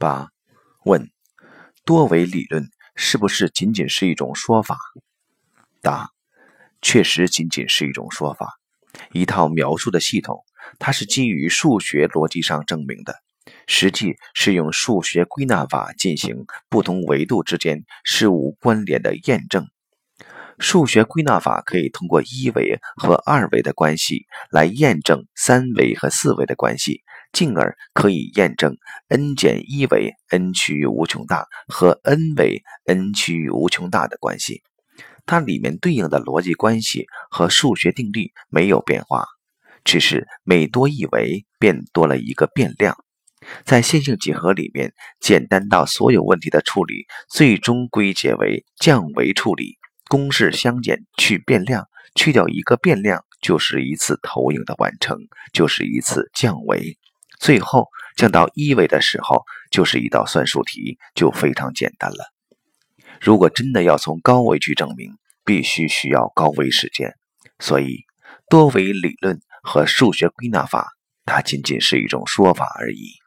八问：多维理论是不是仅仅是一种说法？答：确实仅仅是一种说法，一套描述的系统，它是基于数学逻辑上证明的，实际是用数学归纳法进行不同维度之间事物关联的验证。数学归纳法可以通过一维和二维的关系来验证三维和四维的关系。进而可以验证 n 减一维 n 趋于无穷大和 n 维 n 趋于无穷大的关系，它里面对应的逻辑关系和数学定律没有变化，只是每多一维便多了一个变量。在线性几何里面，简单到所有问题的处理最终归结为降维处理，公式相减去变量，去掉一个变量就是一次投影的完成，就是一次降维。最后降到一维的时候，就是一道算术题，就非常简单了。如果真的要从高维去证明，必须需要高维时间。所以，多维理论和数学归纳法，它仅仅是一种说法而已。